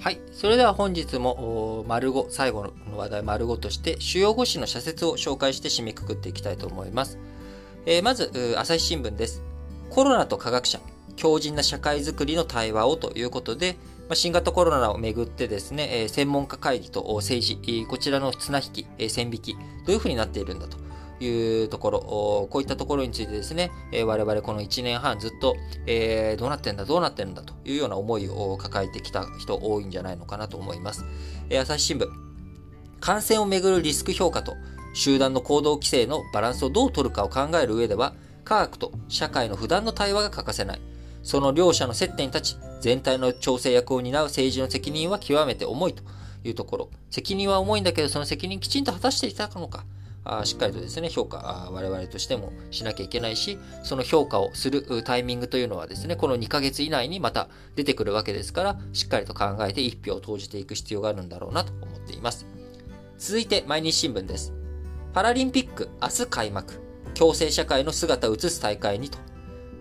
はい。それでは本日も、丸5、最後の話題丸5として、主要5紙の社説を紹介して締めくくっていきたいと思います。えー、まず、朝日新聞です。コロナと科学者、強靭な社会づくりの対話をということで、まあ、新型コロナをめぐってですね、えー、専門家会議と政治、こちらの綱引き、えー、線引き、どういうふうになっているんだと。いうところ、こういったところについてですね、え我々この1年半ずっと、えどうなってんだ、どうなってんだというような思いを抱えてきた人多いんじゃないのかなと思います。え朝日新聞、感染をめぐるリスク評価と集団の行動規制のバランスをどう取るかを考える上では、科学と社会の普段の対話が欠かせない。その両者の接点に立ち、全体の調整役を担う政治の責任は極めて重いというところ。責任は重いんだけど、その責任きちんと果たしていたのか。あしっかりとですね、評価あ、我々としてもしなきゃいけないし、その評価をするタイミングというのはですね、この2ヶ月以内にまた出てくるわけですから、しっかりと考えて1票を投じていく必要があるんだろうなと思っています。続いて、毎日新聞です。パラリンピック、明日開幕。共生社会の姿を映す大会にと。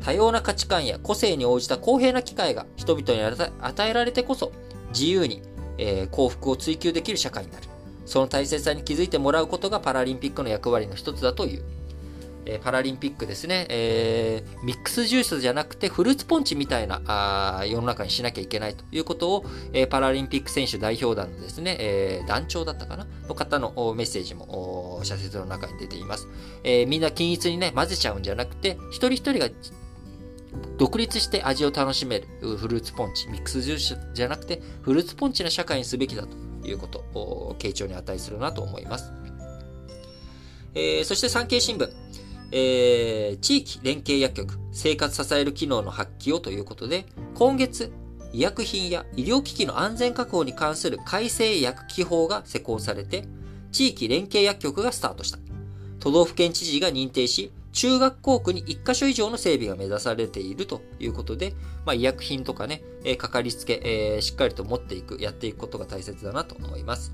多様な価値観や個性に応じた公平な機会が人々に与えられてこそ、自由に、えー、幸福を追求できる社会になる。その大切さに気づいてもらうことがパラリンピックの役割の一つだという。えー、パラリンピックですね、えー、ミックスジュースじゃなくてフルーツポンチみたいなあ世の中にしなきゃいけないということを、えー、パラリンピック選手代表団のですね、え団長だったかな？の方のメッセージも社説の中に出ています。えみんな均一にね、混ぜちゃうんじゃなくて、一人一人が独立して味を楽しめるフルーツポンチ、ミックスジュースじゃなくてフルーツポンチな社会にすべきだということを、傾聴に値するなと思います。えー、そして産経新聞、えー、地域連携薬局、生活支える機能の発揮をということで、今月、医薬品や医療機器の安全確保に関する改正薬機法が施行されて、地域連携薬局がスタートした。都道府県知事が認定し、中学校区に1カ所以上の整備が目指されているということで、まあ、医薬品とかね、えー、かかりつけ、えー、しっかりと持っていく、やっていくことが大切だなと思います。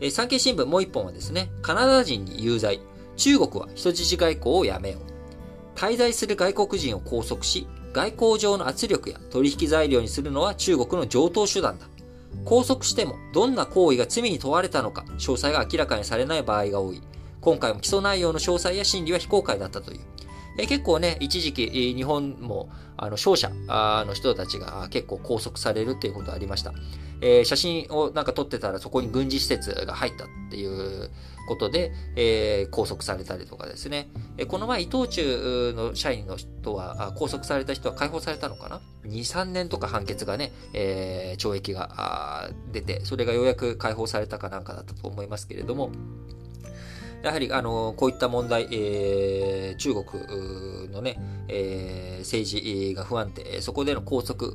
えー、産経新聞もう一本はですね、カナダ人に有罪。中国は人質外交をやめよう。滞在する外国人を拘束し、外交上の圧力や取引材料にするのは中国の上等手段だ。拘束してもどんな行為が罪に問われたのか詳細が明らかにされない場合が多い。今回も起訴内容の詳細や審理は非公開だったという。え結構ね、一時期、日本も、あの、勝者の人たちが結構拘束されるっていうことがありました。えー、写真をなんか撮ってたらそこに軍事施設が入ったっていうことで、えー、拘束されたりとかですね。えこの前、伊藤忠の社員の人は、拘束された人は解放されたのかな ?2、3年とか判決がね、えー、懲役が出て、それがようやく解放されたかなんかだったと思いますけれども、やはり、あの、こういった問題、えー、中国のね、えー、政治が不安定、そこでの拘束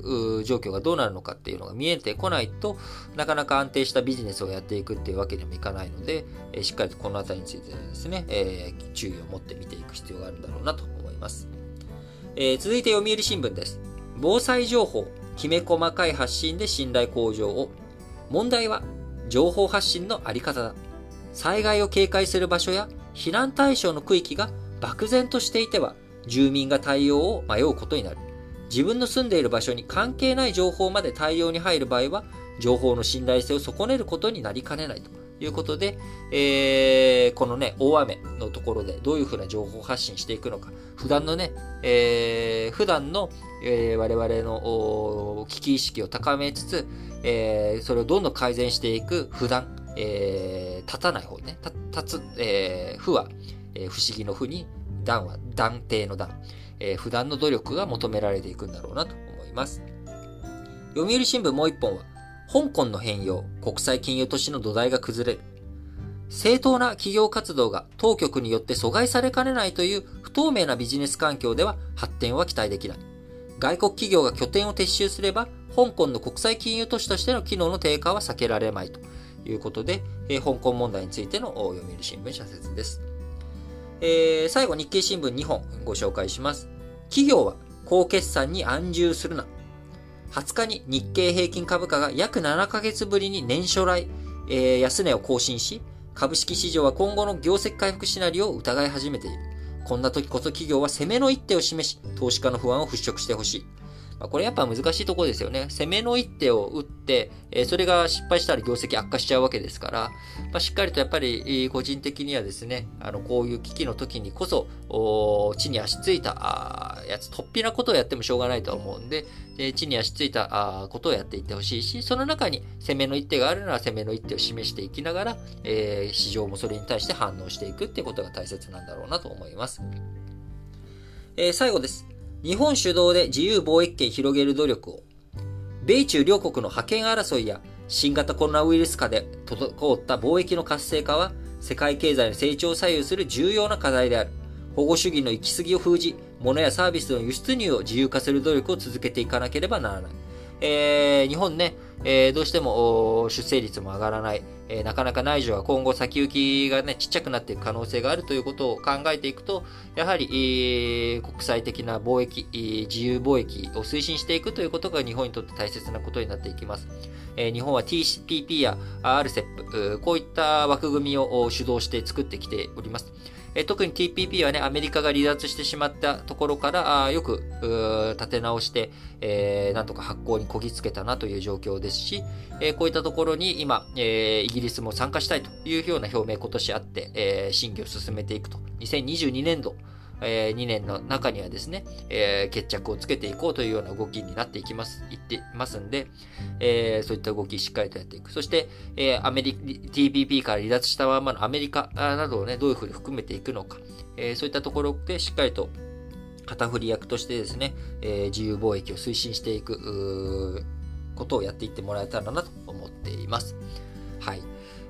状況がどうなるのかっていうのが見えてこないとなかなか安定したビジネスをやっていくっていうわけにもいかないので、え、しっかりとこのあたりについてですね、えー、注意を持って見ていく必要があるんだろうなと思います。え、続いて読売新聞です。防災情報、きめ細かい発信で信頼向上を。問題は、情報発信のあり方だ。災害を警戒する場所や避難対象の区域が漠然としていては、住民が対応を迷うことになる。自分の住んでいる場所に関係ない情報まで対応に入る場合は、情報の信頼性を損ねることになりかねないと。いうことで、えー、このね、大雨のところでどういうふうな情報発信していくのか、普段のね、えー、普段の、えー、我々の危機意識を高めつつ、えー、それをどんどん改善していく普段、えー、立たない方ね、立つ、えー、負は、えー、不思議の負に、断は断定の断、えー、普段の努力が求められていくんだろうなと思います。読売新聞もう一本は、香港の変容、国際金融都市の土台が崩れる。正当な企業活動が当局によって阻害されかねないという不透明なビジネス環境では発展は期待できない。外国企業が拠点を撤収すれば、香港の国際金融都市としての機能の低下は避けられまいということで、えー、香港問題についての読売新聞社説です。えー、最後、日経新聞2本ご紹介します。企業は高決算に安住するな。20日に日経平均株価が約7ヶ月ぶりに年初来、えー、安値を更新し、株式市場は今後の業績回復シナリオを疑い始めている。こんな時こそ企業は攻めの一手を示し、投資家の不安を払拭してほしい。まあ、これやっぱ難しいところですよね。攻めの一手を打って、え、それが失敗したら業績悪化しちゃうわけですから、まあ、しっかりとやっぱり個人的にはですね、あの、こういう危機の時にこそ、地に足ついたやつ、突飛なことをやってもしょうがないと思うんで、で地に足ついたことをやっていってほしいし、その中に攻めの一手があるなら攻めの一手を示していきながら、えー、市場もそれに対して反応していくっていうことが大切なんだろうなと思います。えー、最後です。日本主導で自由貿易権広げる努力を。米中両国の覇権争いや新型コロナウイルス下で滞った貿易の活性化は世界経済の成長を左右する重要な課題である。保護主義の行き過ぎを封じ、物やサービスの輸出入を自由化する努力を続けていかなければならない。えー、日本ね、えー、どうしても出生率も上がらない、えー、なかなか内需は今後先行きがね、ちっちゃくなっていく可能性があるということを考えていくと、やはり、えー、国際的な貿易、自由貿易を推進していくということが日本にとって大切なことになっていきます。え日本は TPP や RCEP、こういった枠組みを主導して作ってきております。え特に TPP はね、アメリカが離脱してしまったところから、あよく立て直して、えー、なんとか発行にこぎつけたなという状況ですし、えー、こういったところに今、えー、イギリスも参加したいというような表明今年あって、えー、審議を進めていくと。2022年度、えー、2年の中にはですね、えー、決着をつけていこうというような動きになっていきます、いってますんで、えー、そういった動きしっかりとやっていく。そして、えー、アメリ、TPP から離脱したままのアメリカなどをね、どういうふうに含めていくのか、えー、そういったところでしっかりと旗振り役としてですね、えー、自由貿易を推進していく、ことをやっていってもらえたらなと思っています。はい。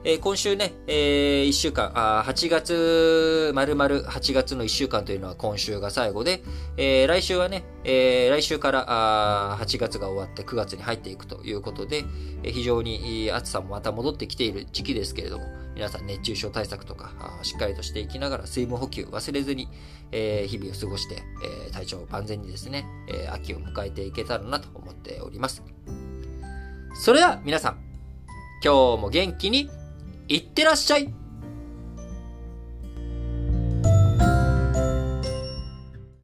えー、今週ね、えー、1週間、あ8月、丸々8月の1週間というのは今週が最後で、えー、来週はね、えー、来週からあ8月が終わって9月に入っていくということで、えー、非常に暑さもまた戻ってきている時期ですけれども、皆さん熱中症対策とかあしっかりとしていきながら水分補給忘れずに、えー、日々を過ごして、えー、体調を万全にですね、えー、秋を迎えていけたらなと思っております。それでは皆さん、今日も元気にいってらっしゃい。